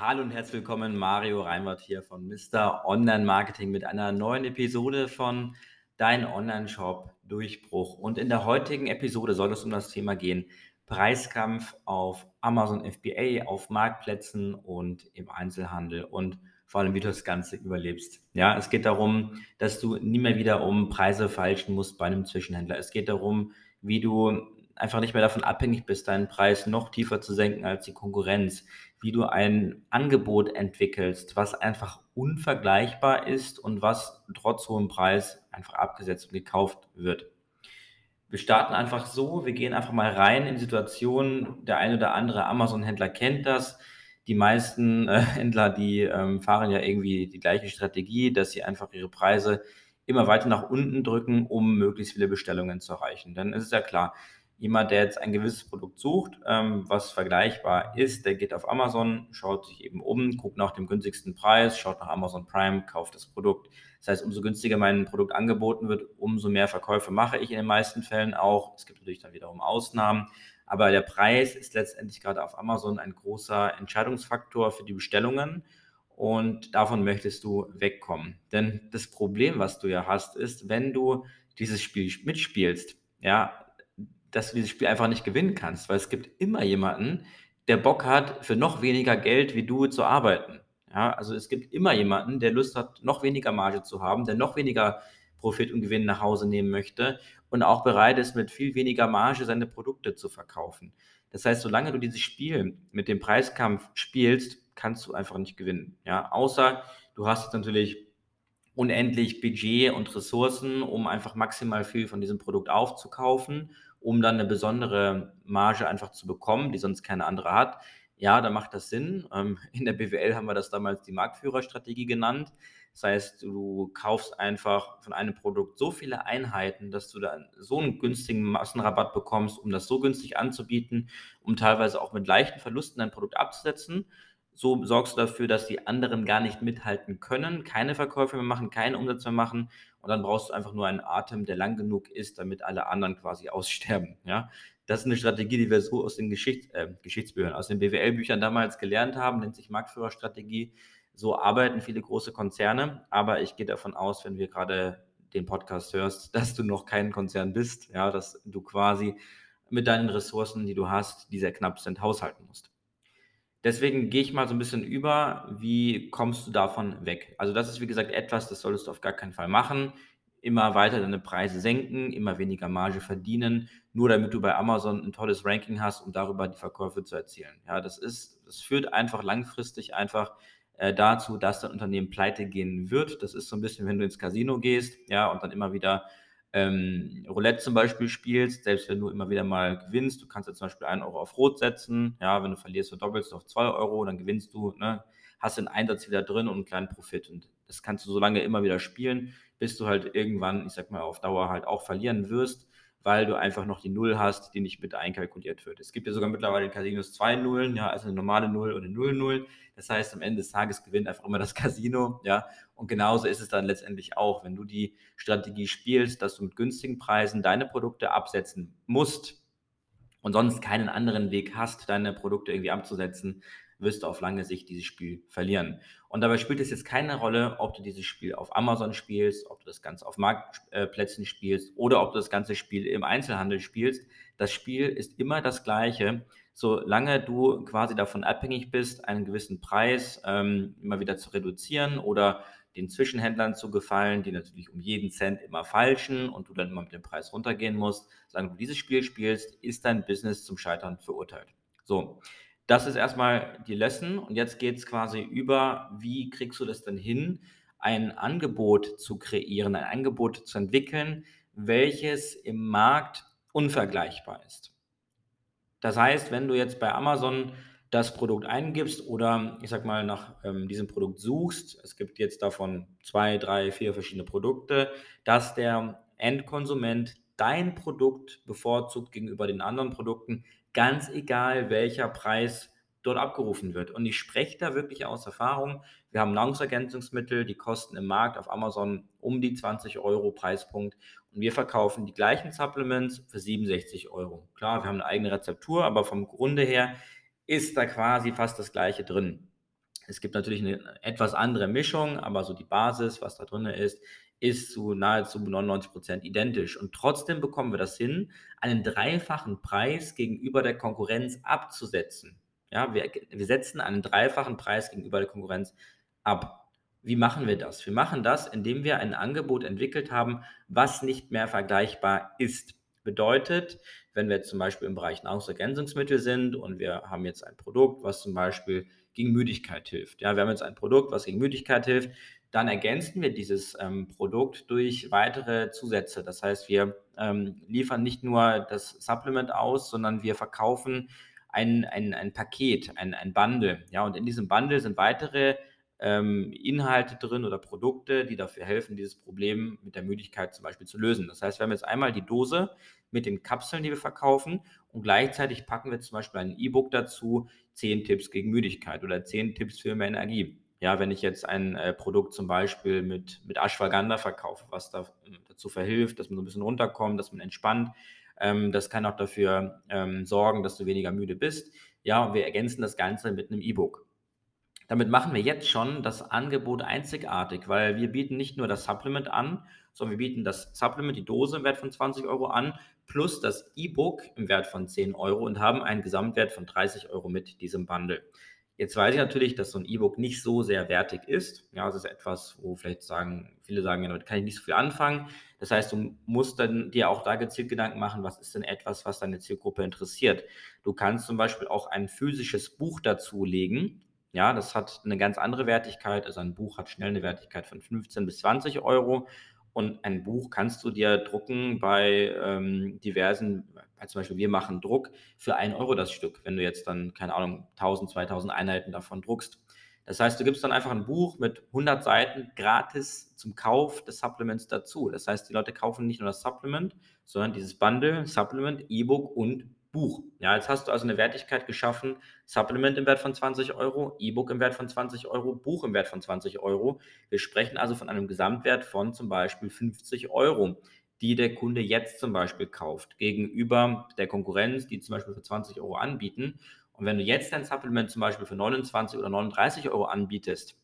Hallo und herzlich willkommen, Mario Reinwart hier von Mr. Online Marketing mit einer neuen Episode von Dein Online-Shop Durchbruch. Und in der heutigen Episode soll es um das Thema gehen, Preiskampf auf Amazon FBA, auf Marktplätzen und im Einzelhandel und vor allem, wie du das Ganze überlebst. Ja, es geht darum, dass du nie mehr wieder um Preise falschen musst bei einem Zwischenhändler. Es geht darum, wie du einfach nicht mehr davon abhängig bist, deinen Preis noch tiefer zu senken als die Konkurrenz, wie du ein Angebot entwickelst, was einfach unvergleichbar ist und was trotz hohem Preis einfach abgesetzt und gekauft wird. Wir starten einfach so, wir gehen einfach mal rein in Situationen, der eine oder andere Amazon-Händler kennt das. Die meisten äh, Händler, die ähm, fahren ja irgendwie die gleiche Strategie, dass sie einfach ihre Preise immer weiter nach unten drücken, um möglichst viele Bestellungen zu erreichen. Dann ist es ja klar, jemand, der jetzt ein gewisses Produkt sucht, ähm, was vergleichbar ist, der geht auf Amazon, schaut sich eben um, guckt nach dem günstigsten Preis, schaut nach Amazon Prime, kauft das Produkt. Das heißt, umso günstiger mein Produkt angeboten wird, umso mehr Verkäufe mache ich in den meisten Fällen auch. Es gibt natürlich dann wiederum Ausnahmen. Aber der Preis ist letztendlich gerade auf Amazon ein großer Entscheidungsfaktor für die Bestellungen. Und davon möchtest du wegkommen. Denn das Problem, was du ja hast, ist, wenn du dieses Spiel mitspielst, ja, dass du dieses Spiel einfach nicht gewinnen kannst, weil es gibt immer jemanden, der Bock hat, für noch weniger Geld wie du zu arbeiten. Ja, also es gibt immer jemanden, der Lust hat, noch weniger Marge zu haben, der noch weniger Profit und Gewinn nach Hause nehmen möchte und auch bereit ist, mit viel weniger Marge seine Produkte zu verkaufen. Das heißt, solange du dieses Spiel mit dem Preiskampf spielst, kannst du einfach nicht gewinnen. Ja, außer du hast jetzt natürlich unendlich Budget und Ressourcen, um einfach maximal viel von diesem Produkt aufzukaufen um dann eine besondere Marge einfach zu bekommen, die sonst keine andere hat. Ja, da macht das Sinn. Ähm, in der BWL haben wir das damals die Marktführerstrategie genannt. Das heißt, du kaufst einfach von einem Produkt so viele Einheiten, dass du dann so einen günstigen Massenrabatt bekommst, um das so günstig anzubieten, um teilweise auch mit leichten Verlusten dein Produkt abzusetzen. So sorgst du dafür, dass die anderen gar nicht mithalten können, keine Verkäufe mehr machen, keinen Umsatz mehr machen und dann brauchst du einfach nur einen Atem, der lang genug ist, damit alle anderen quasi aussterben. Ja? Das ist eine Strategie, die wir so aus den Geschichts äh, Geschichtsbüchern, aus den BWL-Büchern damals gelernt haben, nennt sich Marktführerstrategie. So arbeiten viele große Konzerne, aber ich gehe davon aus, wenn wir gerade den Podcast hörst, dass du noch kein Konzern bist, ja, dass du quasi mit deinen Ressourcen, die du hast, die sehr knapp sind, haushalten musst. Deswegen gehe ich mal so ein bisschen über, wie kommst du davon weg? Also das ist, wie gesagt, etwas, das solltest du auf gar keinen Fall machen. Immer weiter deine Preise senken, immer weniger Marge verdienen, nur damit du bei Amazon ein tolles Ranking hast, um darüber die Verkäufe zu erzielen. Ja, das ist, das führt einfach langfristig einfach äh, dazu, dass dein Unternehmen pleite gehen wird. Das ist so ein bisschen, wenn du ins Casino gehst, ja, und dann immer wieder ähm, Roulette zum Beispiel spielst, selbst wenn du immer wieder mal gewinnst, du kannst jetzt zum Beispiel einen Euro auf Rot setzen, ja, wenn du verlierst, verdoppelst du auf zwei Euro, dann gewinnst du, ne, hast den Einsatz wieder drin und einen kleinen Profit. Und das kannst du so lange immer wieder spielen, bis du halt irgendwann, ich sag mal, auf Dauer halt auch verlieren wirst weil du einfach noch die Null hast, die nicht mit einkalkuliert wird. Es gibt ja sogar mittlerweile in Casinos zwei Nullen, ja, also eine normale Null und eine Null-Null. Das heißt, am Ende des Tages gewinnt einfach immer das Casino, ja. Und genauso ist es dann letztendlich auch, wenn du die Strategie spielst, dass du mit günstigen Preisen deine Produkte absetzen musst und sonst keinen anderen Weg hast, deine Produkte irgendwie abzusetzen, wirst du auf lange Sicht dieses Spiel verlieren. Und dabei spielt es jetzt keine Rolle, ob du dieses Spiel auf Amazon spielst, ob du das Ganze auf Marktplätzen spielst oder ob du das ganze Spiel im Einzelhandel spielst. Das Spiel ist immer das gleiche, solange du quasi davon abhängig bist, einen gewissen Preis ähm, immer wieder zu reduzieren oder den Zwischenhändlern zu gefallen, die natürlich um jeden Cent immer falschen und du dann immer mit dem Preis runtergehen musst. Solange du dieses Spiel spielst, ist dein Business zum Scheitern verurteilt. So, das ist erstmal die Lesson und jetzt geht es quasi über, wie kriegst du das denn hin, ein Angebot zu kreieren, ein Angebot zu entwickeln, welches im Markt unvergleichbar ist. Das heißt, wenn du jetzt bei Amazon das Produkt eingibst oder ich sag mal nach ähm, diesem Produkt suchst, es gibt jetzt davon zwei, drei, vier verschiedene Produkte, dass der Endkonsument dein Produkt bevorzugt gegenüber den anderen Produkten, ganz egal welcher Preis dort abgerufen wird. Und ich spreche da wirklich aus Erfahrung. Wir haben Nahrungsergänzungsmittel, die kosten im Markt auf Amazon um die 20 Euro Preispunkt. Und wir verkaufen die gleichen Supplements für 67 Euro. Klar, wir haben eine eigene Rezeptur, aber vom Grunde her ist da quasi fast das gleiche drin. Es gibt natürlich eine etwas andere Mischung, aber so die Basis, was da drin ist, ist zu nahezu 99 Prozent identisch. Und trotzdem bekommen wir das hin, einen dreifachen Preis gegenüber der Konkurrenz abzusetzen. Ja, wir, wir setzen einen dreifachen Preis gegenüber der Konkurrenz ab. Wie machen wir das? Wir machen das, indem wir ein Angebot entwickelt haben, was nicht mehr vergleichbar ist. Bedeutet, wenn wir zum Beispiel im Bereich Nahrungsergänzungsmittel sind und wir haben jetzt ein Produkt, was zum Beispiel gegen Müdigkeit hilft. Ja, wir haben jetzt ein Produkt, was gegen Müdigkeit hilft, dann ergänzen wir dieses ähm, Produkt durch weitere Zusätze. Das heißt, wir ähm, liefern nicht nur das Supplement aus, sondern wir verkaufen ein, ein, ein Paket, ein, ein Bundle. Ja, und in diesem Bundle sind weitere ähm, Inhalte drin oder Produkte, die dafür helfen, dieses Problem mit der Müdigkeit zum Beispiel zu lösen. Das heißt, wir haben jetzt einmal die Dose mit den Kapseln, die wir verkaufen und gleichzeitig packen wir zum Beispiel ein E-Book dazu, 10 Tipps gegen Müdigkeit oder 10 Tipps für mehr Energie. Ja, wenn ich jetzt ein äh, Produkt zum Beispiel mit, mit Ashwagandha verkaufe, was da, äh, dazu verhilft, dass man so ein bisschen runterkommt, dass man entspannt, ähm, das kann auch dafür ähm, sorgen, dass du weniger müde bist. Ja, und wir ergänzen das Ganze mit einem E-Book. Damit machen wir jetzt schon das Angebot einzigartig, weil wir bieten nicht nur das Supplement an, sondern wir bieten das Supplement, die Dose im Wert von 20 Euro an, plus das E-Book im Wert von 10 Euro und haben einen Gesamtwert von 30 Euro mit diesem Bundle. Jetzt weiß ich natürlich, dass so ein E-Book nicht so sehr wertig ist. Ja, es ist etwas, wo vielleicht sagen, viele sagen, ja, damit kann ich nicht so viel anfangen. Das heißt, du musst dann dir auch da gezielt Gedanken machen, was ist denn etwas, was deine Zielgruppe interessiert. Du kannst zum Beispiel auch ein physisches Buch dazulegen. Ja, das hat eine ganz andere Wertigkeit. Also ein Buch hat schnell eine Wertigkeit von 15 bis 20 Euro. Und ein Buch kannst du dir drucken bei ähm, diversen, zum Beispiel wir machen Druck für 1 Euro das Stück, wenn du jetzt dann, keine Ahnung, 1000, 2000 Einheiten davon druckst. Das heißt, du gibst dann einfach ein Buch mit 100 Seiten gratis zum Kauf des Supplements dazu. Das heißt, die Leute kaufen nicht nur das Supplement, sondern dieses Bundle, Supplement, E-Book und Buch. Ja, jetzt hast du also eine Wertigkeit geschaffen, Supplement im Wert von 20 Euro, E-Book im Wert von 20 Euro, Buch im Wert von 20 Euro. Wir sprechen also von einem Gesamtwert von zum Beispiel 50 Euro, die der Kunde jetzt zum Beispiel kauft, gegenüber der Konkurrenz, die zum Beispiel für 20 Euro anbieten. Und wenn du jetzt dein Supplement zum Beispiel für 29 oder 39 Euro anbietest,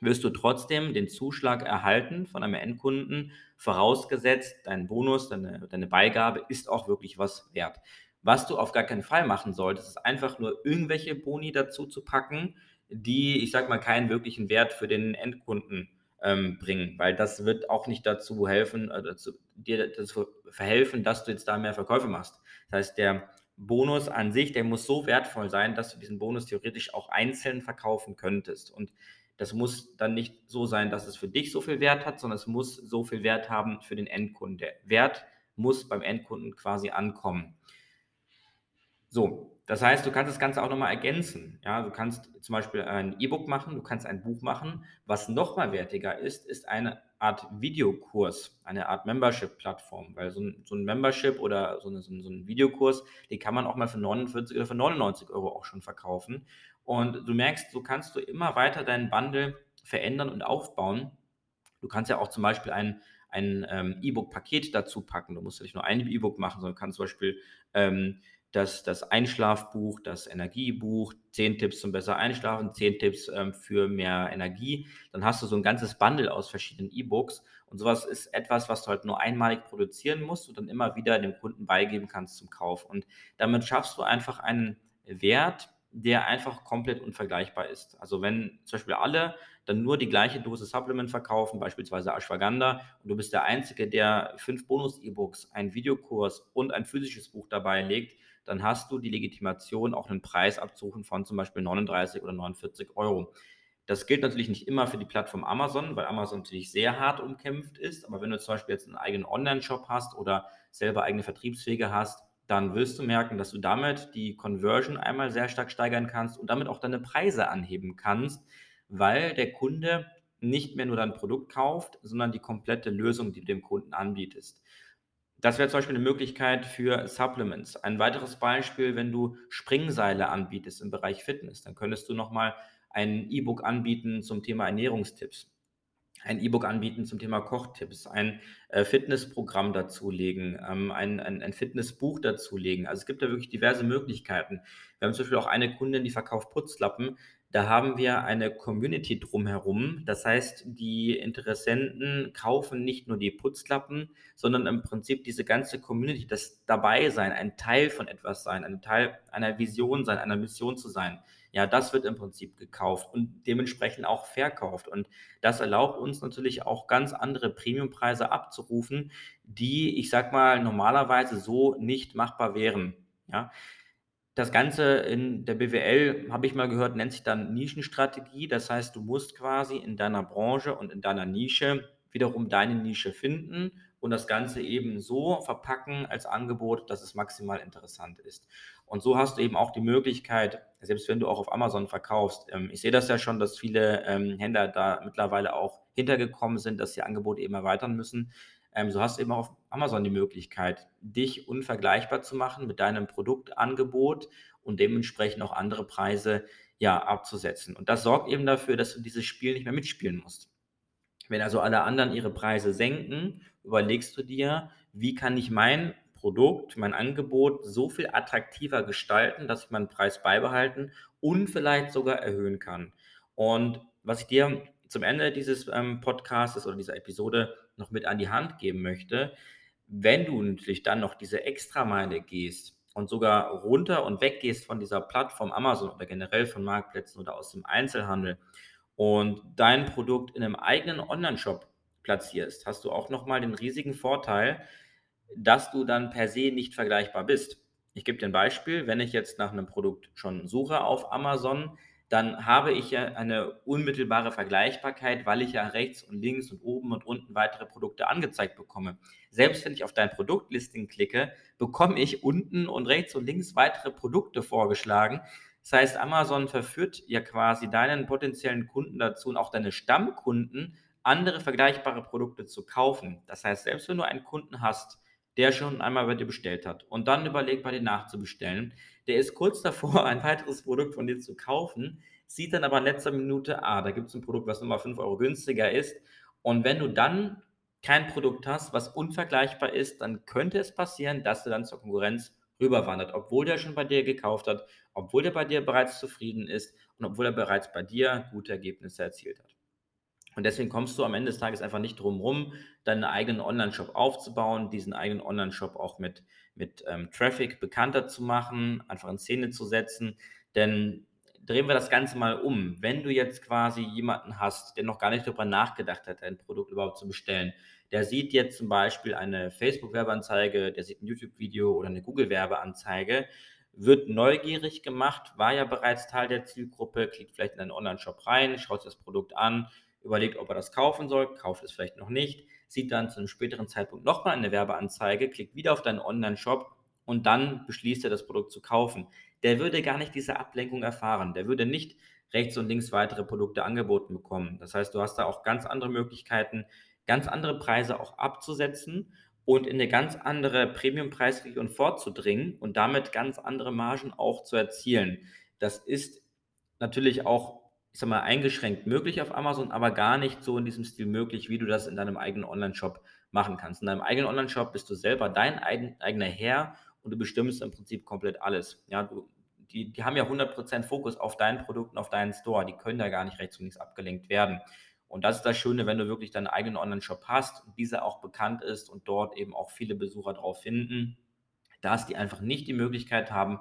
wirst du trotzdem den Zuschlag erhalten von einem Endkunden, vorausgesetzt, dein Bonus, deine, deine Beigabe ist auch wirklich was wert. Was du auf gar keinen Fall machen solltest, ist einfach nur irgendwelche Boni dazu zu packen, die, ich sag mal, keinen wirklichen Wert für den Endkunden ähm, bringen, weil das wird auch nicht dazu helfen, äh, dazu, dir dazu verhelfen, dass du jetzt da mehr Verkäufe machst. Das heißt, der Bonus an sich, der muss so wertvoll sein, dass du diesen Bonus theoretisch auch einzeln verkaufen könntest. Und das muss dann nicht so sein, dass es für dich so viel Wert hat, sondern es muss so viel Wert haben für den Endkunden. Der Wert muss beim Endkunden quasi ankommen. So, das heißt, du kannst das Ganze auch nochmal ergänzen. Ja, du kannst zum Beispiel ein E-Book machen, du kannst ein Buch machen. Was nochmal wertiger ist, ist eine Art Videokurs, eine Art Membership-Plattform, weil so ein, so ein, Membership oder so, eine, so, ein, Videokurs, den kann man auch mal für 49 oder für 99 Euro auch schon verkaufen. Und du merkst, so kannst du immer weiter deinen Bundle verändern und aufbauen. Du kannst ja auch zum Beispiel ein, ein ähm, E-Book-Paket dazu packen. Du musst ja nicht nur ein E-Book machen, sondern kannst zum Beispiel ähm, das, das Einschlafbuch, das Energiebuch, 10 Tipps zum besser Einschlafen, 10 Tipps ähm, für mehr Energie. Dann hast du so ein ganzes Bundle aus verschiedenen E-Books. Und sowas ist etwas, was du halt nur einmalig produzieren musst und dann immer wieder dem Kunden beigeben kannst zum Kauf. Und damit schaffst du einfach einen Wert, der einfach komplett unvergleichbar ist. Also wenn zum Beispiel alle dann nur die gleiche Dose Supplement verkaufen, beispielsweise Ashwagandha, und du bist der Einzige, der fünf Bonus-E-Books, einen Videokurs und ein physisches Buch dabei legt, dann hast du die Legitimation, auch einen Preis abzurufen von zum Beispiel 39 oder 49 Euro. Das gilt natürlich nicht immer für die Plattform Amazon, weil Amazon natürlich sehr hart umkämpft ist. Aber wenn du zum Beispiel jetzt einen eigenen Online-Shop hast oder selber eigene Vertriebswege hast, dann wirst du merken, dass du damit die Conversion einmal sehr stark steigern kannst und damit auch deine Preise anheben kannst, weil der Kunde nicht mehr nur dein Produkt kauft, sondern die komplette Lösung, die du dem Kunden anbietest. Das wäre zum Beispiel eine Möglichkeit für Supplements. Ein weiteres Beispiel, wenn du Springseile anbietest im Bereich Fitness, dann könntest du nochmal ein E-Book anbieten zum Thema Ernährungstipps, ein E-Book anbieten zum Thema Kochtipps, ein äh, Fitnessprogramm dazulegen, ähm, ein, ein, ein Fitnessbuch dazulegen. Also es gibt da wirklich diverse Möglichkeiten. Wir haben zum Beispiel auch eine Kundin, die verkauft Putzlappen Da haben wir eine Community drumherum. Das heißt, die Interessenten kaufen nicht nur die Putzlappen, sondern im Prinzip diese ganze Community, das Dabeisein, ein Teil von etwas sein, ein Teil einer Vision sein, einer Mission zu sein. Ja, das wird im Prinzip gekauft und dementsprechend auch verkauft. Und das erlaubt uns natürlich auch ganz andere Premiumpreise abzurufen, die, ich sag mal, normalerweise so nicht machbar wären. Ja, das Ganze in der BWL, habe ich mal gehört, nennt sich dann Nischenstrategie. Das heißt, du musst quasi in deiner Branche und in deiner Nische wiederum deine Nische finden und das Ganze eben so verpacken als Angebot, dass es maximal interessant ist. Und so hast du eben auch die Möglichkeit, selbst wenn du auch auf Amazon verkaufst, ähm, ich sehe das ja schon, dass viele ähm, Händler da mittlerweile auch hintergekommen sind, dass sie Angebote eben erweitern müssen. Ähm, so hast du eben auch auf Amazon die Möglichkeit, dich unvergleichbar zu machen mit deinem Produktangebot und dementsprechend auch andere Preise ja, abzusetzen. Und das sorgt eben dafür, dass du dieses Spiel nicht mehr mitspielen musst. Wenn also alle anderen ihre Preise senken, überlegst du dir, wie kann ich mein Produkt, mein Angebot so viel attraktiver gestalten, dass ich meinen Preis beibehalten und vielleicht sogar erhöhen kann. Und was ich dir zum Ende dieses ähm, Podcasts oder dieser Episode noch mit an die Hand geben möchte, wenn du natürlich dann noch diese Extrameile gehst und sogar runter und weggehst von dieser Plattform Amazon oder generell von Marktplätzen oder aus dem Einzelhandel und dein Produkt in einem eigenen Online-Shop platzierst, hast du auch nochmal den riesigen Vorteil, dass du dann per se nicht vergleichbar bist. Ich gebe dir ein Beispiel, wenn ich jetzt nach einem Produkt schon suche auf Amazon, dann habe ich ja eine unmittelbare Vergleichbarkeit, weil ich ja rechts und links und oben und unten weitere Produkte angezeigt bekomme. Selbst wenn ich auf dein Produktlisting klicke, bekomme ich unten und rechts und links weitere Produkte vorgeschlagen. Das heißt, Amazon verführt ja quasi deinen potenziellen Kunden dazu und auch deine Stammkunden, andere vergleichbare Produkte zu kaufen. Das heißt, selbst wenn du einen Kunden hast, der schon einmal bei dir bestellt hat und dann überlegt, bei dir nachzubestellen, der ist kurz davor, ein weiteres Produkt von dir zu kaufen, sieht dann aber in letzter Minute, ah, da gibt es ein Produkt, was nochmal 5 Euro günstiger ist. Und wenn du dann kein Produkt hast, was unvergleichbar ist, dann könnte es passieren, dass du dann zur Konkurrenz rüberwandert, obwohl der schon bei dir gekauft hat, obwohl der bei dir bereits zufrieden ist und obwohl er bereits bei dir gute Ergebnisse erzielt hat. Und deswegen kommst du am Ende des Tages einfach nicht drum rum, deinen eigenen Online-Shop aufzubauen, diesen eigenen Online-Shop auch mit, mit ähm, Traffic bekannter zu machen, einfach in Szene zu setzen. Denn drehen wir das Ganze mal um. Wenn du jetzt quasi jemanden hast, der noch gar nicht darüber nachgedacht hat, ein Produkt überhaupt zu bestellen, der sieht jetzt zum Beispiel eine Facebook-Werbeanzeige, der sieht ein YouTube-Video oder eine Google-Werbeanzeige, wird neugierig gemacht, war ja bereits Teil der Zielgruppe, klickt vielleicht in einen Online-Shop rein, schaut sich das Produkt an, überlegt, ob er das kaufen soll, kauft es vielleicht noch nicht, sieht dann zu einem späteren Zeitpunkt nochmal eine Werbeanzeige, klickt wieder auf deinen Online-Shop und dann beschließt er, das Produkt zu kaufen. Der würde gar nicht diese Ablenkung erfahren. Der würde nicht rechts und links weitere Produkte angeboten bekommen. Das heißt, du hast da auch ganz andere Möglichkeiten, ganz andere Preise auch abzusetzen und in eine ganz andere Premium-Preisregion vorzudringen und damit ganz andere Margen auch zu erzielen. Das ist natürlich auch ich sag mal, eingeschränkt möglich auf Amazon, aber gar nicht so in diesem Stil möglich, wie du das in deinem eigenen Online-Shop machen kannst. In deinem eigenen Online-Shop bist du selber dein eigen, eigener Herr und du bestimmst im Prinzip komplett alles. Ja, du, die, die haben ja 100% Fokus auf dein Produkt und auf deinen Store. Die können da gar nicht rechts und links abgelenkt werden. Und das ist das Schöne, wenn du wirklich deinen eigenen Online-Shop hast und dieser auch bekannt ist und dort eben auch viele Besucher drauf finden, dass die einfach nicht die Möglichkeit haben,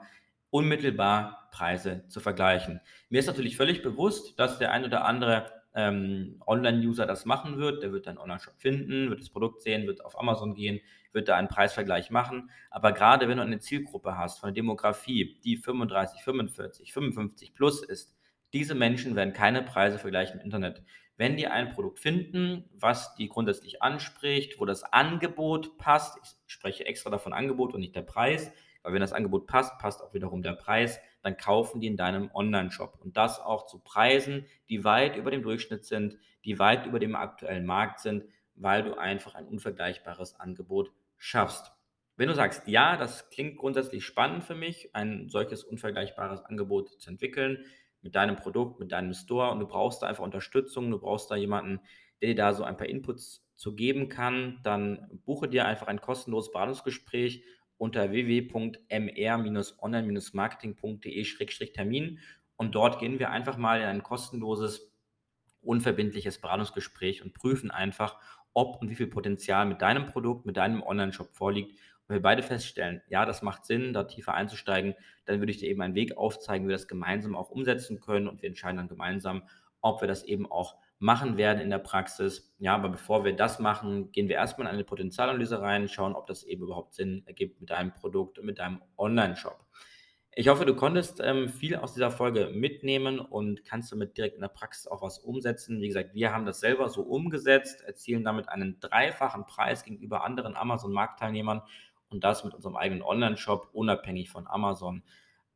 unmittelbar Preise zu vergleichen. Mir ist natürlich völlig bewusst, dass der ein oder andere ähm, Online-User das machen wird. Der wird dann Online-Shop finden, wird das Produkt sehen, wird auf Amazon gehen, wird da einen Preisvergleich machen. Aber gerade wenn du eine Zielgruppe hast von der Demografie, die 35, 45, 55 plus ist, diese Menschen werden keine Preise vergleichen im Internet. Wenn die ein Produkt finden, was die grundsätzlich anspricht, wo das Angebot passt, ich spreche extra davon Angebot und nicht der Preis, weil wenn das Angebot passt, passt auch wiederum der Preis, dann kaufen die in deinem Online-Shop. Und das auch zu Preisen, die weit über dem Durchschnitt sind, die weit über dem aktuellen Markt sind, weil du einfach ein unvergleichbares Angebot schaffst. Wenn du sagst, ja, das klingt grundsätzlich spannend für mich, ein solches unvergleichbares Angebot zu entwickeln, mit deinem Produkt, mit deinem Store und du brauchst da einfach Unterstützung, du brauchst da jemanden, der dir da so ein paar Inputs zu geben kann, dann buche dir einfach ein kostenloses Beratungsgespräch unter www.mr-online-marketing.de-termin Und dort gehen wir einfach mal in ein kostenloses, unverbindliches Beratungsgespräch und prüfen einfach, ob und wie viel Potenzial mit deinem Produkt, mit deinem Online-Shop vorliegt. Wenn wir beide feststellen, ja, das macht Sinn, da tiefer einzusteigen, dann würde ich dir eben einen Weg aufzeigen, wie wir das gemeinsam auch umsetzen können. Und wir entscheiden dann gemeinsam, ob wir das eben auch machen werden in der Praxis. Ja, aber bevor wir das machen, gehen wir erstmal in eine Potenzialanalyse rein, schauen, ob das eben überhaupt Sinn ergibt mit deinem Produkt und mit deinem Online-Shop. Ich hoffe, du konntest ähm, viel aus dieser Folge mitnehmen und kannst damit direkt in der Praxis auch was umsetzen. Wie gesagt, wir haben das selber so umgesetzt, erzielen damit einen dreifachen Preis gegenüber anderen Amazon-Marktteilnehmern und das mit unserem eigenen Online-Shop, unabhängig von Amazon.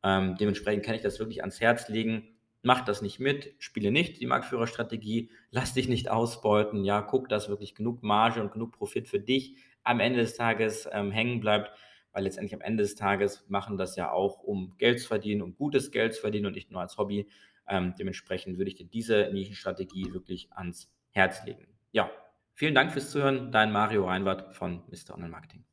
Ähm, dementsprechend kann ich das wirklich ans Herz legen. Mach das nicht mit, spiele nicht die Marktführerstrategie, lass dich nicht ausbeuten, ja, guck, dass wirklich genug Marge und genug Profit für dich am Ende des Tages ähm, hängen bleibt, weil letztendlich am Ende des Tages machen das ja auch, um Geld zu verdienen, um gutes Geld zu verdienen und nicht nur als Hobby. Ähm, dementsprechend würde ich dir diese Nischenstrategie wirklich ans Herz legen. Ja, vielen Dank fürs Zuhören. Dein Mario Reinwart von Mr. Online Marketing.